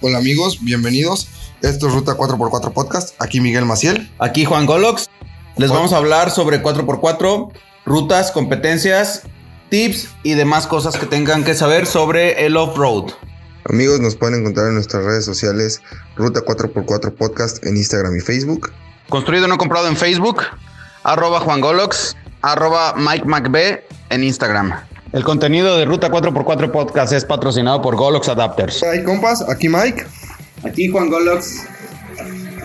Hola amigos, bienvenidos. Esto es Ruta 4x4 Podcast. Aquí Miguel Maciel. Aquí Juan Golox. Les vamos a hablar sobre 4x4, rutas, competencias, tips y demás cosas que tengan que saber sobre el off-road. Amigos, nos pueden encontrar en nuestras redes sociales Ruta 4x4 Podcast en Instagram y Facebook. Construido no comprado en Facebook, arroba Juan Golox, arroba Mike McB en Instagram. El contenido de Ruta 4x4 Podcast es patrocinado por Golox Adapters. Hay compas, aquí Mike. Aquí Juan Golox.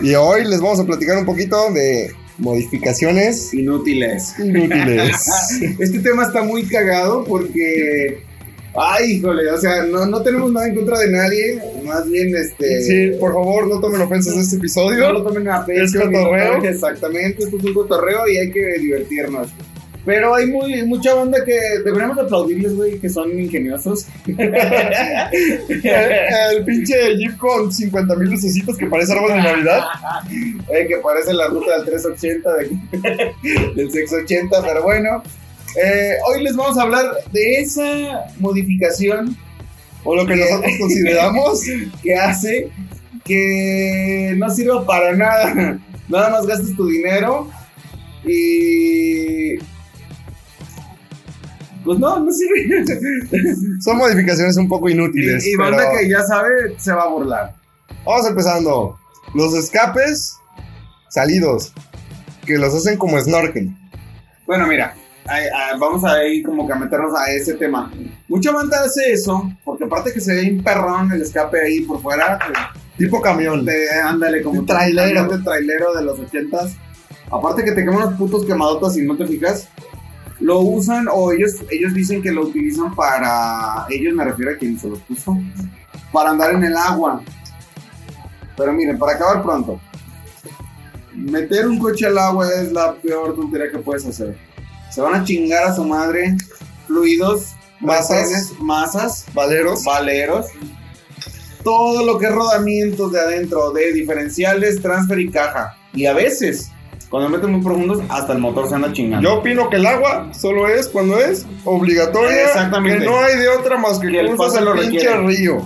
Y hoy les vamos a platicar un poquito de modificaciones Inútiles. inútiles. Este tema está muy cagado porque. Ay, híjole, o sea, no, no tenemos nada en contra de nadie. Más bien, este. sí, por favor, no tomen ofensas de este No episodio. lo tomen a pecho. Es cotorreo. Exactamente, esto es un cotorreo y hay que divertirnos. Pero hay muy, mucha banda que deberíamos aplaudirles, güey, que son ingeniosos. el pinche Jeep con 50 mil lucecitos que parece árbol de Navidad. Eh, que parece la ruta del 380 de del 680, pero bueno. Eh, hoy les vamos a hablar de esa modificación O lo que nosotros consideramos. que hace que no sirva para nada. Nada más gastes tu dinero y. Pues no, no sirve. Son modificaciones un poco inútiles. y y banda pero que ya sabe se va a burlar. Vamos empezando. Los escapes salidos. Que los hacen como snorkel. Bueno, mira, vamos a ir como que a meternos a ese tema. Mucha banda hace eso, porque aparte que se ve un perrón el escape ahí por fuera, Tipo camión. ándale como Un trailero. trailero de los ochentas. Aparte que te queman los putos quemadotas y no te fijas. Lo usan o ellos, ellos dicen que lo utilizan para, ellos me refiero a quien se los puso, para andar en el agua. Pero miren, para acabar pronto, meter un coche al agua es la peor tontería que puedes hacer. Se van a chingar a su madre fluidos, Masas. masas, Valeros. valeros, todo lo que es rodamientos de adentro, de diferenciales, transfer y caja. Y a veces, cuando meten muy profundos, hasta el motor se anda chingando. Yo opino que el agua solo es cuando es obligatoria. Exactamente. Que no hay de otra más que Que el el lo pinche río.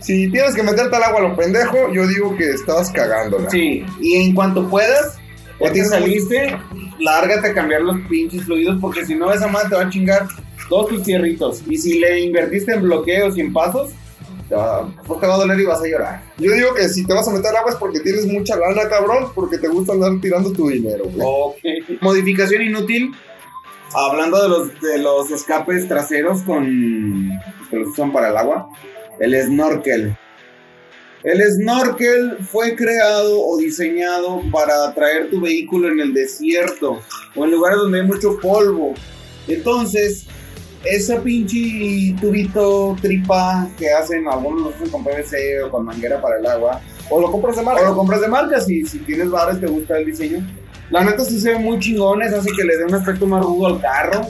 Si tienes que meterte al agua a lo pendejo, yo digo que estás cagándola. Sí, y en cuanto puedas, ya te saliste, lárgate a cambiar los pinches fluidos, porque si no, esa madre te va a chingar todos tus cierritos. Y si le invertiste en bloqueos y en pasos, te va, pues te va a doler y vas a llorar. Yo digo que si te vas a meter al agua es porque tienes mucha lana, cabrón, porque te gusta andar tirando tu dinero, güey. Ok. Modificación inútil. Hablando de los, de los escapes traseros con que los usan para el agua. El snorkel. El snorkel fue creado o diseñado para traer tu vehículo en el desierto o en lugares donde hay mucho polvo. Entonces, esa pinche tubito tripa que hacen, algunos lo hacen con PVC o con manguera para el agua, O lo compras de o marca. lo compras de marca si, si tienes bares, te gusta el diseño. La neta sí se ve muy chingones, hace que le dé un aspecto más rudo al carro.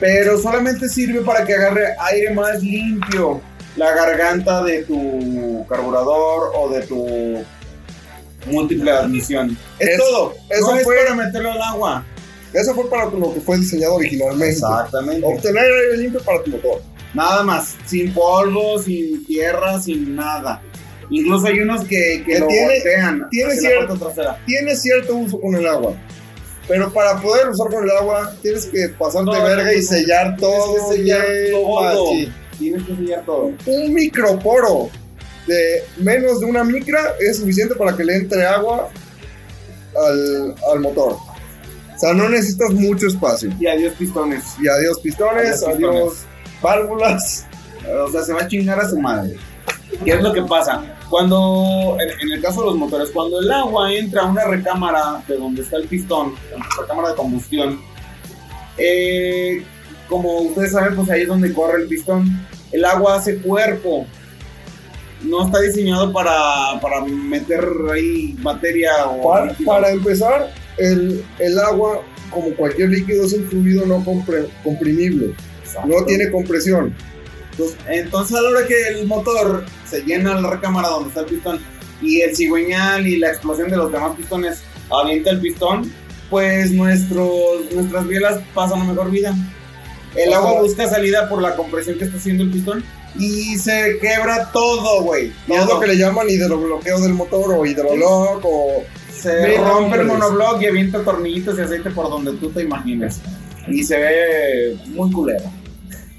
Pero solamente sirve para que agarre aire más limpio la garganta de tu carburador o de tu múltiple admisión. Es, Es- todo. eso no es fue- para meterlo al agua. Eso fue para lo que fue diseñado originalmente. Exactamente. Obtener aire limpio para tu motor. Nada más. Sin polvo, sin tierra, sin nada. Incluso hay unos que, que Que lo tiene- voltean. tiene cierto-. Tiene cierto uso con el agua. Pero para poder usar con el agua, tienes que pasarte No, verga no, y sellar todo. Tienes que sellar todo. Tienes que sellar todo. Un microporo de menos de una micra es suficiente para que le entre agua al, al motor. O sea, no necesitas mucho espacio. Y adiós pistones. Y adiós pistones, Adiós adiós, pistones. válvulas. O sea, se va a chingar a su madre. ¿Qué es lo que pasa? Cuando, en, en el caso de los motores, cuando el agua entra a una recámara de donde está el pistón, recámara de combustión, eh, como ustedes saben, pues ahí es donde corre el pistón. El agua hace cuerpo. No está diseñado para, para meter ahí materia o Para, para empezar, el, el agua, como cualquier líquido, es un fluido no compre- comprimible. No tiene compresión. Entonces, entonces, a la hora que el motor se llena la recámara donde está el pistón y el cigüeñal y la explosión de los demás pistones avienta el pistón, pues nuestros, nuestras bielas pasan a mejor vida. El agua busca salida por la compresión que está haciendo el pistón y se quebra todo, güey. Y es lo que le llaman hidrobloqueo del motor o hidrolock o... Se Mil rompe el nombres. monoblock y avienta tornillitos y aceite por donde tú te imagines. Y se ve muy culero.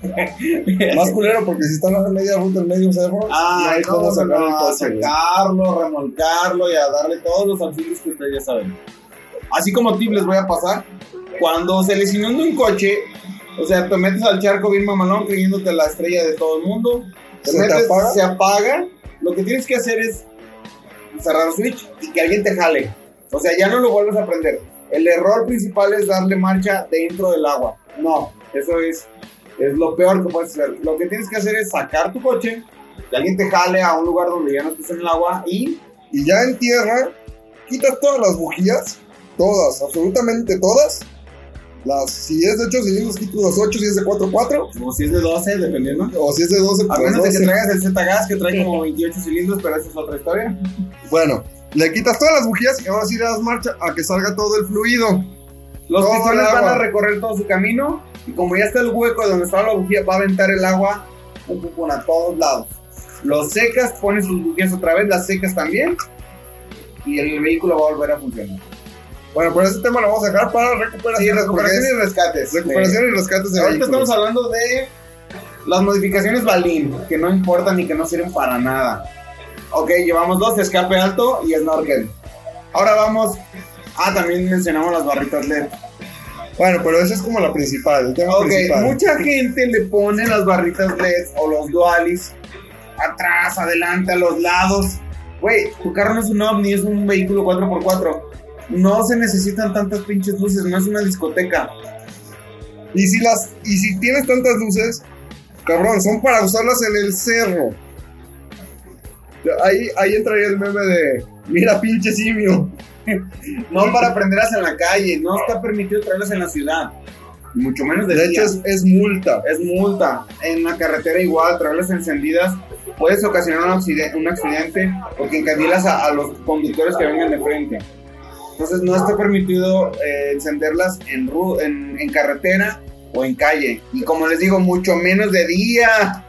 Más culero porque si están a media ruta en medio cerro, Ah, hay no, cómo no, sacar el coche. sacarlo, remolcarlo y a darle todos los auxilios que ustedes ya saben. Así como tip les voy a pasar. Cuando se les inunda un coche, o sea, te metes al charco bien mamalón creyéndote la estrella de todo el mundo. Te ¿Se te metes, apaga? se apaga. Lo que tienes que hacer es cerrar switch y que alguien te jale. O sea, ya no lo vuelves a prender. El error principal es darle marcha dentro del agua. No, eso es, es lo peor que puedes hacer. Lo que tienes que hacer es sacar tu coche, que alguien te jale a un lugar donde ya no estés en el agua y Y ya en tierra, quitas todas las bujías, todas, absolutamente todas. Las, si es de 8 cilindros, quitas las 8, si es de 4, 4. o si es de 12, dependiendo. O si es de 12, A pues menos de que 12. traigas el Z-Gas que trae como 28 cilindros, pero esa es otra historia. Bueno, le quitas todas las bujías y ahora sí le das marcha a que salga todo el fluido. Los Todo pistones van a recorrer todo su camino y como ya está el hueco donde estaba la bujía, va a aventar el agua pum, pum, a todos lados. Los secas, pones sus bujías otra vez, las secas también y el vehículo va a volver a funcionar. Bueno, pero ese tema lo vamos a dejar para Sí, recuperación. recuperación porque y rescates. es recuperación y rescates Sí. de Ahorita vehículos. estamos hablando de las modificaciones Balín, que no importan ni que no sirven para nada. Ok, llevamos dos, escape alto y snorkel. Ahora vamos. Ah, también mencionamos las barritas LED. Bueno, pero esa es como la principal, el tema Ok, principal. mucha gente le pone las barritas LED o los dualis atrás, adelante, a los lados. Güey, tu carro no es un ovni, es un vehículo 4x4. No se necesitan tantas pinches luces, no es una discoteca. Y si las y si tienes tantas luces, cabrón, son para usarlas en el cerro. Ahí, ahí entraría el meme de mira pinche simio. No para prenderlas en la calle, no está permitido traerlas en la ciudad. Mucho menos de, De hecho es, es multa. es multa. En la carretera igual, traerlas encendidas puedes ocasionar un accidente, un accidente porque encandilas a, a los conductores que vengan de frente. Entonces no está permitido eh, encenderlas en, ru- en, en carretera o en calle. Y como les digo, mucho menos de día.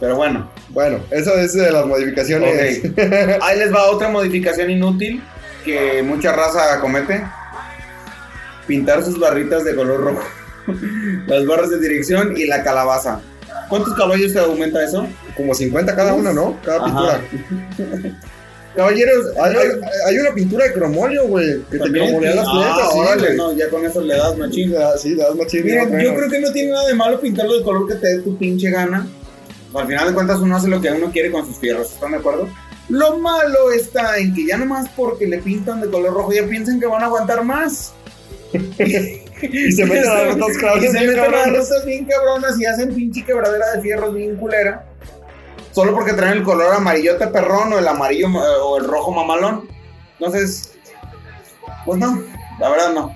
Pero bueno, Bueno, eso es de las modificaciones. ahí les va otra modificación inútil que mucha raza comete. Pintar sus barritas de color rojo. Las barras de dirección y la calabaza. ¿Cuántos caballos te aumenta eso? Como 50 cada una, ¿no? Cada pintura. Caballeros, Hay, una pintura de cromolio, güey, que te cromolea las Ah, letras, sí, no, ya con eso le das machín. Sí, le das-. Miren, yo creo que no tiene nada de malo pintarlo de color que te dé tu pinche gana. Al final de cuentas uno hace lo que uno quiere con sus fierros, ¿están de acuerdo? Lo malo está en que ya nomás porque le pintan de color rojo ya piensan que van a aguantar más. Y se meten a las rutas Y cabrones, se bien meten a las rutas bien cabronas y hacen pinche quebradera de fierros bien culera. Solo porque traen el color amarillote perrón o el amarillo eh, o el rojo mamalón. Entonces, pues no, la verdad no.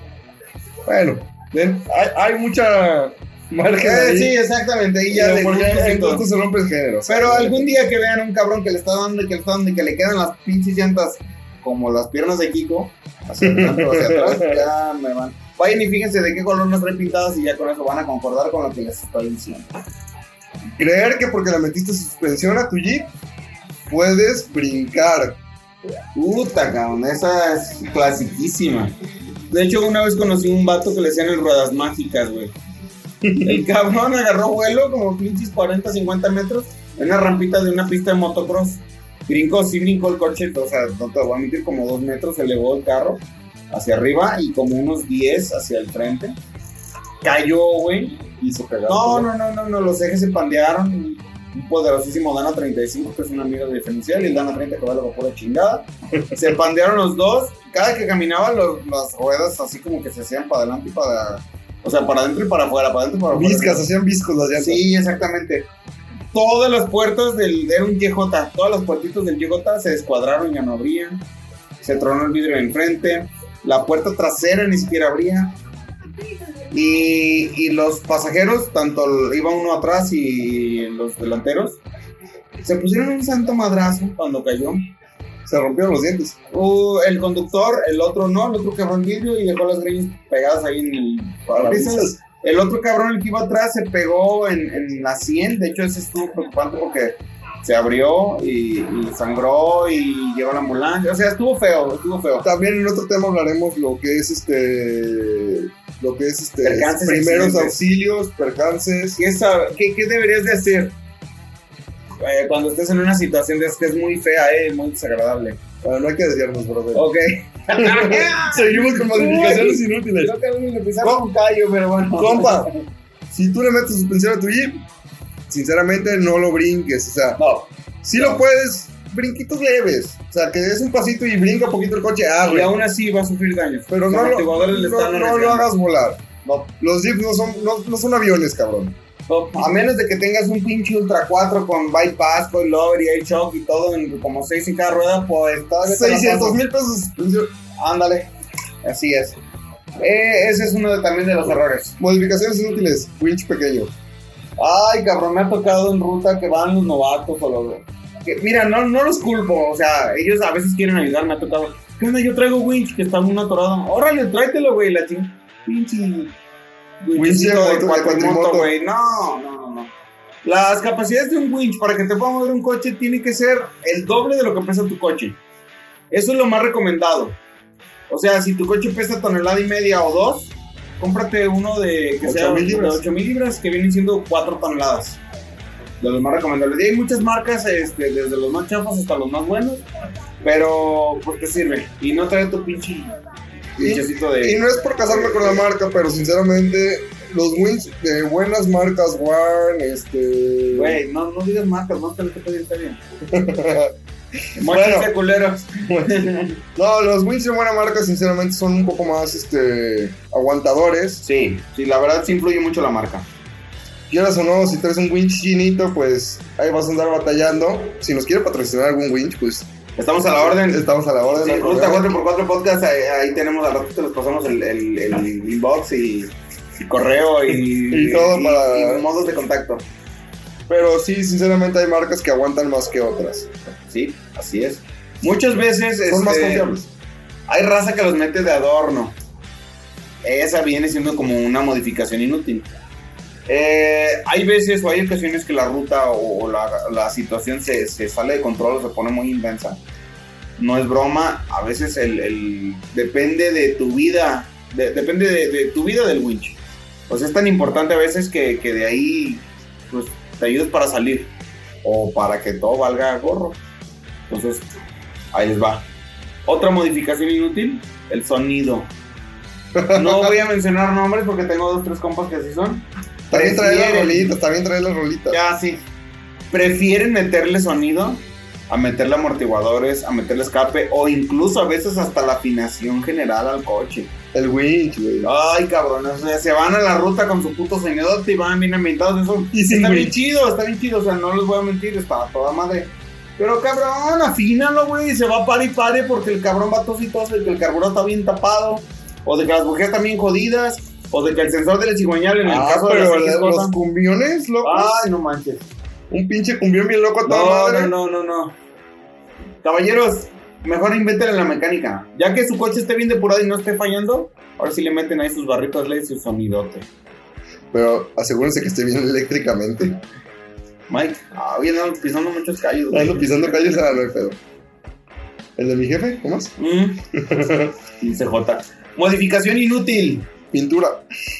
Bueno, ven, hay, hay mucha margen Eh, ahí. sí, exactamente, ya y en todo. gusto se rompe el género. Pero algún día que vean un cabrón que le está dando y que le está dando y que le quedan las pinches llantas como las piernas de Kiko, hacia adelante o hacia atrás, ya me van. Vayan y fíjense de qué color nos traen pintadas y ya con eso van a concordar con lo que les estoy diciendo. Creer que porque le metiste suspensión a tu Jeep, puedes brincar. Puta, cabrón, esa es clasiquísima. De hecho, una vez conocí un vato que le decían el ruedas mágicas, güey. El cabrón agarró vuelo como pinches 40, 50 metros en una rampita de una pista de motocross. Brincó, sí brincó el coche, o sea, no te voy a mentir, como dos metros elevó el carro hacia arriba y como unos 10 hacia el frente. Cayó, güey. Y se pegaron. No, no, no, no, no, los ejes se pandearon. Un poderosísimo Dana 35, que es un amigo diferencial, y el Dana 30 que vale la pura chingada. Se pandearon los dos. Cada que caminaban, los- las ruedas así como que se hacían para adelante y para. O sea, para adentro y para afuera, para adentro y para afuera. Viscas, hacían viscos las llantas. Sí, exactamente. Todas las puertas del. Era un YJ. Todas las puertitas del YJ se descuadraron, ya no abrían. Se tronó el vidrio de enfrente. La puerta trasera ni siquiera abría. Y, y los pasajeros, tanto iba uno atrás y los delanteros, se pusieron un santo madrazo cuando cayó. Se rompieron los dientes. Uh, el conductor, el otro no, el otro quebró el vidrio y dejó las greñas pegadas ahí en el parabrisas. El otro cabrón, el que iba atrás, se pegó en, en la 100. De hecho, ese estuvo preocupante porque se abrió y, y sangró y llevó a la ambulancia. O sea, estuvo feo, estuvo feo. También en otro tema hablaremos lo que es este. Lo que es este. Percances, primeros auxilios, percances. ¿Qué, qué, qué deberías de hacer eh, cuando estés en una situación de que es muy fea, eh, muy desagradable? Bueno, no hay que desviarnos, brother. Ok. Seguimos con modificaciones inútiles. Mí me pisaron un callo, pero bueno. Compa, si tú le metes suspensión a tu Jeep, sinceramente no lo brinques. O sea, No. si lo puedes, brinquitos leves. O sea, que des un pasito y brinca un poquito el coche, ah, Y aún así va a sufrir daños. Pero no lo, no- no lo hagas volar. No. Los Jeeps no son, no, no son aviones, cabrón. A menos de que tengas un pinche Ultra 4 con bypass, con lover y air shock y todo, en, como 6 en cada rueda, pues todavía te la 600 paso. mil pesos. Ándale, así es. Eh, ese es uno de- también de los errores. Modificaciones inútiles, winch pequeño. Ay, cabrón, me ha tocado en ruta que van los novatos o los... mira, no, no los culpo, o sea, ellos a veces quieren ayudar, me ha tocado. ¿Qué onda? Yo traigo winch que está un atorado. Órale, tráetelo, güey, la ching... Pinche... winchecito de de moto- de cuatrimoto, güey. No, no, no, no. Las capacidades de un winch para que te pueda mover un coche tiene que ser el doble de lo que pesa tu coche. Eso es lo más recomendado. O sea, si tu coche pesa tonelada y media o dos, cómprate uno de que sea mil de libras. 8 mil libras que vienen siendo 4 toneladas. De los más recomendables. Y hay muchas marcas, este, desde los más chafas hasta los más buenos. Pero, pues te sirve. Y no trae tu pinche pinchecito de. Y no es por casarme con la marca, pero sinceramente, los winch de buenas marcas, Warn, este. Güey, no, no digas marcas, no te lo que pedir, bien. Bueno. Culeros. No, los winch de buena marca, sinceramente, son un poco más este, aguantadores. Sí, sí, la verdad sí influye mucho la marca. Quieras o no, si traes un winch chinito, pues ahí vas a andar batallando. Si nos quiere patrocinar algún winch, pues Estamos a la orden. estamos a la orden. Sí. Ruta 4x4 Podcast, ahí, ahí tenemos, al rato te los pasamos el, el, el inbox y, y correo y, Y todo para- modos de contacto. Pero sí, sinceramente, hay marcas que aguantan más que otras. Sí, así es. Muchas veces Son más este, confiables. hay raza que los mete de adorno. Esa viene siendo como una modificación inútil. Eh, hay veces o hay ocasiones que la ruta o, la, la situación se, sale de control o se pone muy intensa. No es broma, a veces el, depende de tu vida, de- depende de, de tu vida del winch. Pues es tan importante a veces que, que de ahí pues, te ayudes para salir o para que todo valga gorro. Entonces, ahí les va. Otra modificación inútil, el sonido. No voy a mencionar nombres porque tengo dos, tres compas que así son. También trae las rolitas, también trae las rolitas. Ya, sí. Prefieren meterle sonido a meterle amortiguadores, a meterle escape o incluso a veces hasta la afinación general al coche. El winch, güey. Ay, cabrón, o sea, se van a la ruta con su puto sonidote y van bien ambientados. Eso Y está bien chido, está bien chido. O sea, no les voy a mentir, está toda madre. Pero cabrón, afínalo, güey. Se va pare y pare porque el cabrón va tos y tos, de que el carburador está bien tapado, o de que las bujías están bien jodidas, o de que el sensor del cigüeñal en el Ah, caso de pero las XJ. los cumbiones, loco. Ay, no manches. Un pinche cumbión bien loco a toda No, madre. no, no, no, no. Caballeros, mejor invéntenle la mecánica. Ya que su coche esté bien depurado y no esté fallando, ahora sí le meten ahí sus barritas LED y su sonidote. Pero asegúrense que esté bien eléctricamente. Mike, ah, andamos pisando muchos callos. Ando pisando calles a no hay pedo. ¿El de mi jefe? ¿Cómo más? Mm. Dice J. Modificación inútil. Pintura.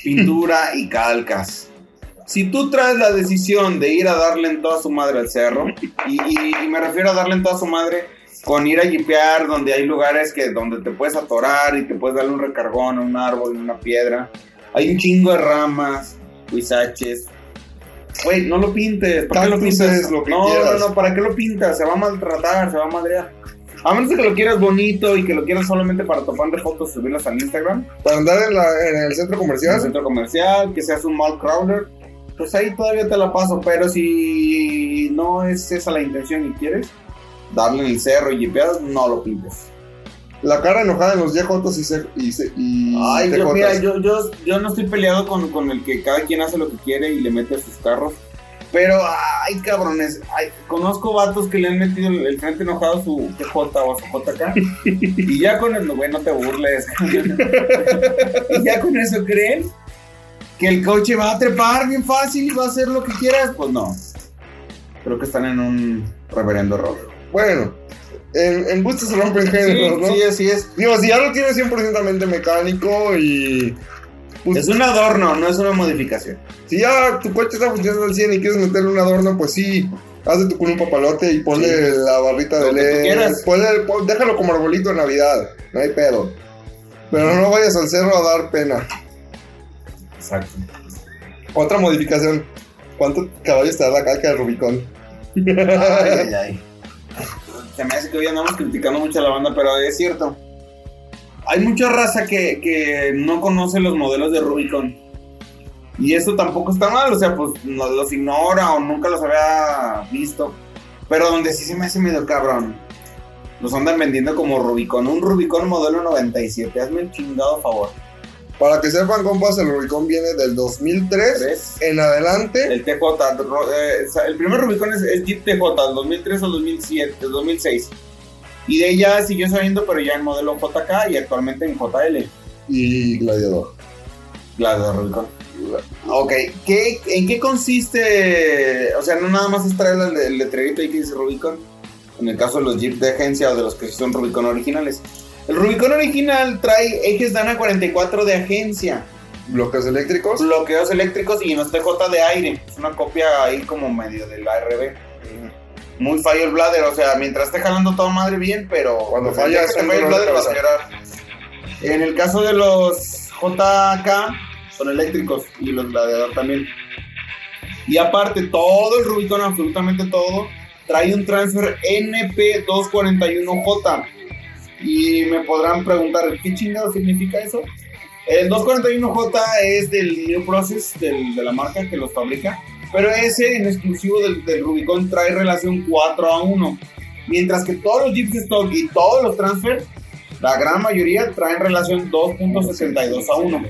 Pintura y calcas. Si tú traes la decisión de ir a darle en toda su madre al cerro, y, y- y me refiero a darle en toda su madre con ir a jipear donde hay lugares que donde te puedes atorar y te puedes darle un recargón a un árbol, una piedra. Hay un chingo de ramas, huizaches. Güey, no lo pintes. ¿Para qué lo pintas? lo que no, quieras. no, no, ¿para qué lo pintas? Se va a maltratar, se va a madrear. A menos de que lo quieras bonito y que lo quieras solamente para tomarle fotos y subirlas al Instagram Para andar en, la- en el centro en comercial. el centro comercial, que seas un mall crawler, pues ahí todavía te la paso. Pero si no es esa la intención y quieres darle en el cerro y jipear, no lo pintes. La cara enojada en los YJ y, se, y, se- y Ay, yo, mira, yo, yo, yo no estoy peleado con, con el que cada quien hace lo que quiere y le mete a sus carros. Pero, ay, cabrones, ay, conozco vatos que le han metido el, el frente enojado a su TJ o a su JK. y ya con el, güey, no te burles. y ya con eso creen que el coche va a trepar bien fácil y va a hacer lo que quieras. Pues no. Creo que están en un reverendo error. Bueno, en, en se rompen géneros, ¿no? sí, así es. Digo, si ya lo tienes 100% mecánico y. pues, Es un adorno, no es una modificación. Si ya tu coche está funcionando al 100 y quieres meterle un adorno, pues sí, hazte tu con un papalote y ponle Sí. la barrita de LED. Ponle- pon- déjalo como arbolito de Navidad, no hay pedo. Pero no vayas al cerro a dar pena. Exacto. Otra modificación. ¿Cuántos caballos te da la calca de Rubicón? Ay, ay, ay. Se me hace que hoy andamos criticando mucho a la banda, pero es cierto. Hay mucha raza que, que no conoce los modelos de Rubicon. Y eso tampoco está mal, o sea, pues los ignora o nunca los había visto. Pero donde sí se me hace medio cabrón. Los andan vendiendo como Rubicon. Un Rubicon modelo 97. Hazme el chingado favor. Para que sepan, compas, el Rubicón viene del 2003 Tres. en adelante. El TJ, eh, el primer Rubicon es el Jeep TJ, del 2003 al 2007, del 2006. Y de ya siguió saliendo, pero ya en modelo JK y actualmente en JL. Y Gladiador. La de Rubicon. Ok, ¿Qué, ¿en qué consiste? O sea, no nada más es traer el, el letrerito ahí que dice Rubicon. En el caso de los Jeep de agencia o de los que son Rubicon originales. El Rubicon original trae ejes Dana 44 de agencia. Bloques eléctricos. bloqueos eléctricos y unos TJ de aire. Es una copia ahí como medio del ARB. Muy el bladder, o sea, mientras esté jalando todo madre bien, pero Cuando falla día es que te un falle el dolor de bladder vas a llorar. En el caso de los JK son eléctricos y los gladiador también. Y aparte, todo el Rubicon, absolutamente todo, trae un transfer NP241J. Y me podrán preguntar, ¿qué chingado significa eso? El 241J es del New Process del- de la marca que los fabrica, pero ese en exclusivo del, del Rubicon trae relación 4 a 1. Mientras que todos los Jeeps Stock y todos los Transfer, la gran mayoría traen relación 2.72 a 1.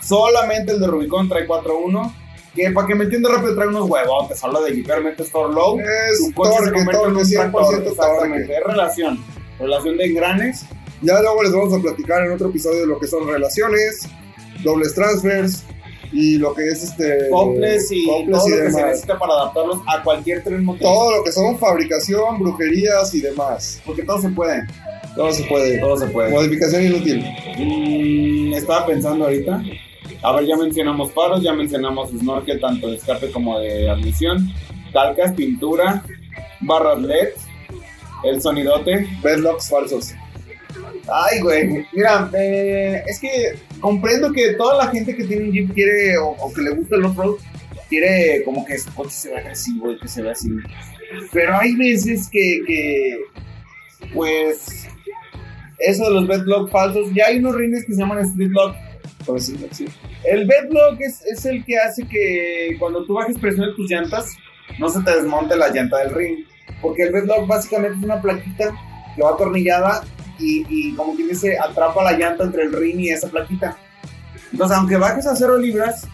Solamente el de Rubicon trae 4 a 1. Que para que me entienda rápido trae unos huevotes. Habla de literalmente Store Low. Es Tu coche se torque, en torque, un 100% tractor, exactamente. Es relación. Relación de engranes. Ya luego les vamos a platicar en otro episodio de lo que son relaciones, dobles transfers y lo que es este. Coples y coples todo y lo que se necesita para adaptarlos a cualquier tren motor. Todo lo que son fabricación, brujerías y demás. Porque todo se puede. Todo se puede. Todo se puede. Modificación inútil. Mm, estaba pensando ahorita. A ver, ya mencionamos faros, ya mencionamos snorkel, tanto de escape como de admisión. Calcas, pintura, barras LED, el sonidote. Bedlocks falsos. Ay, güey. Mira, eh, es que comprendo que toda la gente que tiene un Jeep quiere, o, que le gusta el off-road, quiere como que su coche se vea agresivo y que se vea así. Pero hay veces que, pues, eso de los bedlock falsos, ya hay unos rines que se llaman street lock. Pues sí, sí. El bedlock es, es el que hace que cuando tú bajes presión de tus llantas, no se te desmonte la llanta del ring. Porque el bedlock básicamente es una plaquita que va atornillada y, y como quien dice, atrapa la llanta entre el ring y esa plaquita. Entonces, aunque bajes a cero libras,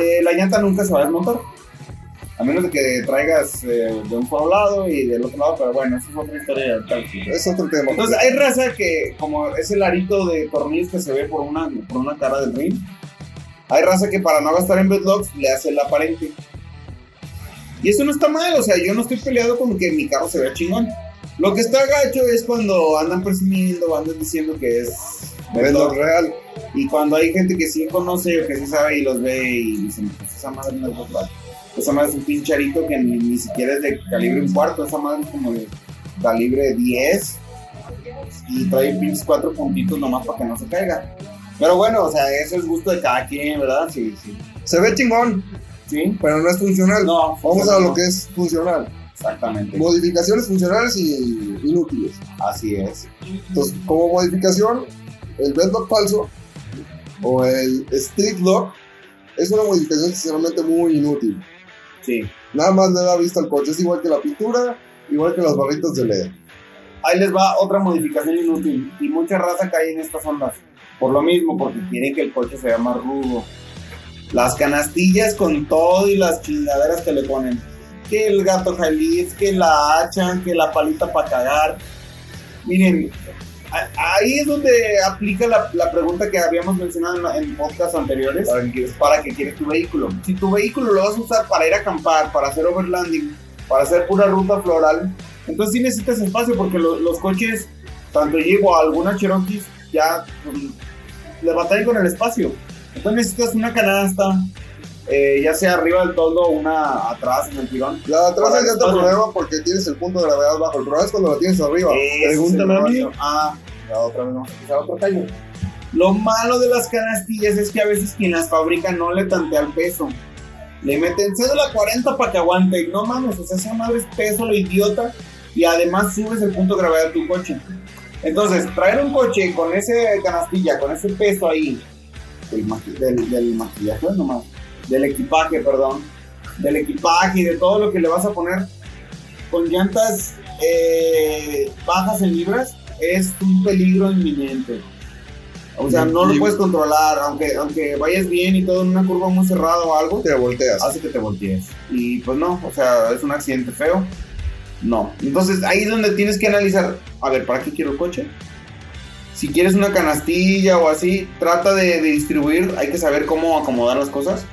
eh, la llanta nunca se va a desmontar. A menos de que traigas eh, de un lado y del otro lado, pero bueno, eso es otra historia. Es otro tema. Entonces hay raza que, como es el arito de tornillos que se ve por una, por una cara del ring, hay raza que para no gastar en bedlocks le hace el aparente. Y eso no está mal, o sea, yo no estoy peleado con que mi carro se vea chingón. Lo que está gacho es cuando andan presumiendo, andan diciendo que es bedlock. real. Y cuando hay gente que sí conoce o que sí sabe y los ve y dicen, pues esa madre no es. Esa madre es un pinche arito que ni, ni siquiera es de calibre un cuarto, esa madre es como de calibre 10 y trae pinches cuatro puntitos nomás para que no se caiga. Pero bueno, o sea, eso es gusto de cada quien, ¿verdad? Sí, sí. Se ve chingón, ¿Sí? pero no es funcional. No, Vamos a no. lo que es funcional. Exactamente. Modificaciones funcionales y inútiles. Así es. Entonces, como modificación, el bedlock falso o el street lock es una modificación sinceramente muy inútil. Sí. Nada más le da vista al coche. Es igual que la pintura, igual que las barritas de LED. Ahí les va otra modificación inútil. Y mucha raza cae en estas ondas. Por lo mismo, porque quieren que el coche se vea más rudo. Las canastillas con todo y las chingaderas que le ponen. Que el gato jaliz, que la hacha, que la palita para cagar. Miren, a- ahí es donde aplica la, la pregunta que habíamos mencionado en, en podcasts anteriores. ¿Para qué? ¿Para qué quieres tu vehículo? Si tu vehículo lo vas a usar para ir a acampar, para hacer overlanding, para hacer pura ruta floral, entonces sí necesitas espacio porque lo- los coches, tanto Jeep o alguna Cherokee, ya pues, le batallan con el espacio. Entonces necesitas una canasta, eh, ya sea arriba del toldo o una atrás en el tirón. La de atrás te espacio. problema porque tienes el punto de gravedad bajo. El problema es cuando la tienes arriba. Pregúntame es a mí. Ah, ya otra vez vamos a empezar otro callo. Lo malo de las canastillas es que a veces quien las fabrica no le tantea el peso. Le meten cédula 40 para que aguante. Y no mames, o sea, esa madre es peso, lo idiota. Y además subes el punto de gravedad de tu coche. Entonces, traer un coche con ese canastilla, con ese peso ahí, del, maqui- del, del maquillaje, nomás, del equipaje, perdón, del equipaje y de todo lo que le vas a poner con llantas eh, bajas en libras, es un peligro inminente. O sea, no lo puedes controlar, aunque, aunque vayas bien y todo en una curva muy cerrada o algo, Te volteas. hace que te voltees. Y pues no, o sea, es un accidente feo. No. Entonces ahí es donde tienes que analizar, a ver, ¿para qué quiero el coche? Si quieres una canastilla o así, trata de, de distribuir, hay que saber cómo acomodar las cosas.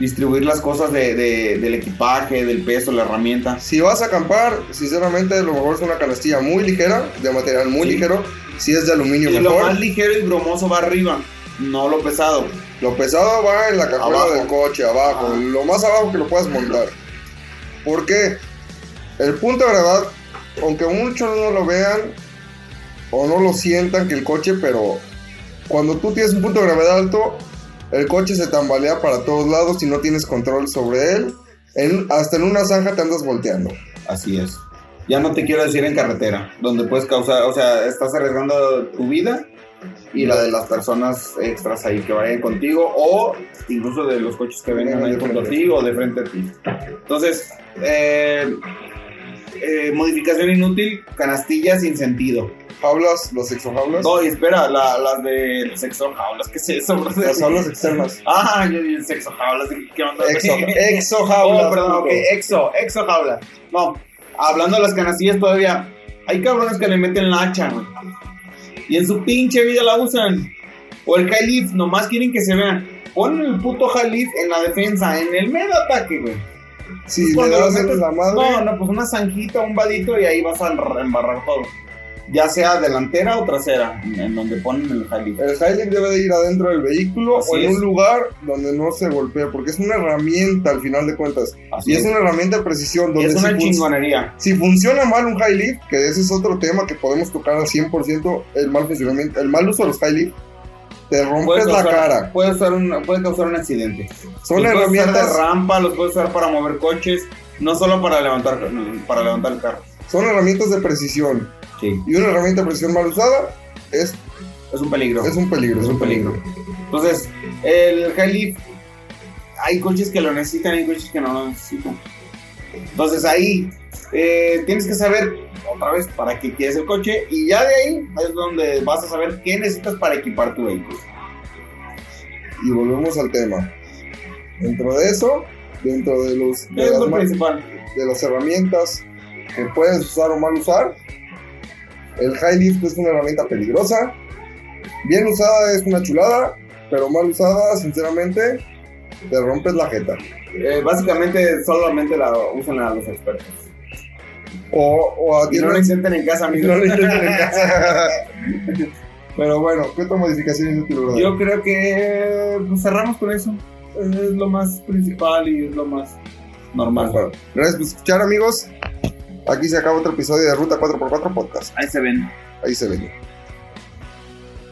Distribuir las cosas de- de- del equipaje, del peso, la herramienta. Si vas a acampar, sinceramente, lo mejor es una canastilla muy ligera, de material muy Sí. ligero. Si es de aluminio, Y lo mejor. más ligero y bromoso va arriba, no lo pesado. Lo pesado va en la cajuela Abajo. del coche, abajo. Ah. Lo más abajo que lo puedas montar. Porque el punto de gravedad, aunque muchos no lo vean o no lo sientan que el coche, pero cuando tú tienes un punto de gravedad alto, el coche se tambalea para todos lados y no tienes control sobre él. En- hasta en una zanja te andas volteando. Así es. Ya no te quiero decir en carretera, donde puedes causar, o sea, estás arriesgando tu vida y la de las personas extras ahí que vayan contigo o incluso de los coches que vengan ahí junto a ti o de frente a ti. Entonces, eh, eh, modificación inútil, canastillas sin sentido. Jaulas, los exojaulas, No, y espera, la- las de sexo jaulas, ¿qué es eso? bro? las jaulas externas. Ah, yo dije sexo jaulas, dije, ¿qué onda? Exo, Oh, exojaulas. perdón, ok, exo, exo jaula. No, hablando de las canastillas todavía, hay cabrones que le meten la hacha, güey. Y en su pinche vida la usan. O el high lift, nomás quieren que se vean. Ponen el puto high lift en la defensa, en el medio ataque, güey. Si Pues le das metes- la madre, No, no, pues una zanjita, un vadito y ahí vas a embarrar todo. Ya sea delantera o trasera, en donde ponen el high lift. El Hilux debe de ir adentro del vehículo Así o en es. un lugar donde no se golpee, porque es una herramienta al final de cuentas. Así Y es una herramienta de precisión Y donde es una si, chingonería. si funciona mal un high lift, que ese es otro tema que podemos tocar al 100%, el mal funcionamiento, el mal uso de los high lift, te rompes Puede la cara. Puede, usar un, puede causar un accidente. Son los puedes usar de herramientas, rampa, los puedes usar para mover coches, no solo para levantar, para levantar el carro. Son herramientas de precisión. Sí, Y una herramienta de precisión mal usada es, es un peligro. es un peligro. Es un peligro. Entonces, el high lift, hay coches que lo necesitan y hay coches que no lo necesitan. Entonces ahí eh, tienes que saber otra vez para qué quieres el coche y ya de ahí es donde vas a saber qué necesitas para equipar tu vehículo. Y volvemos al tema. Dentro de eso, dentro de los ¿Qué de las de las herramientas que puedes usar o mal usar. El high lift es una herramienta peligrosa. Bien usada es una chulada, pero mal usada, sinceramente, te rompes la jeta. Eh, básicamente solamente la usan a los expertos. O, o Y no lo intenten en casa, amigos. no lo intenten en casa. Pero bueno, ¿qué otra modificación inútil, brother? Yo creo que pues, cerramos con eso. Es lo más principal y es lo más normal. Bueno, gracias por escuchar, amigos. Aquí se acaba otro episodio de Ruta 4x4 Podcast. Ahí se ven. Ahí se ve.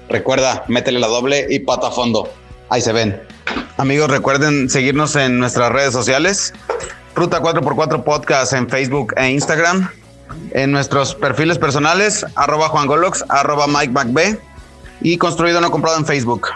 Recuerda, métele la doble y pata a fondo. Ahí se ven. Amigos, recuerden seguirnos en nuestras redes sociales. Ruta 4x4 Podcast en Facebook e Instagram. En nuestros perfiles personales, arroba Juan Golox, arroba Mike McB y construido no comprado en Facebook.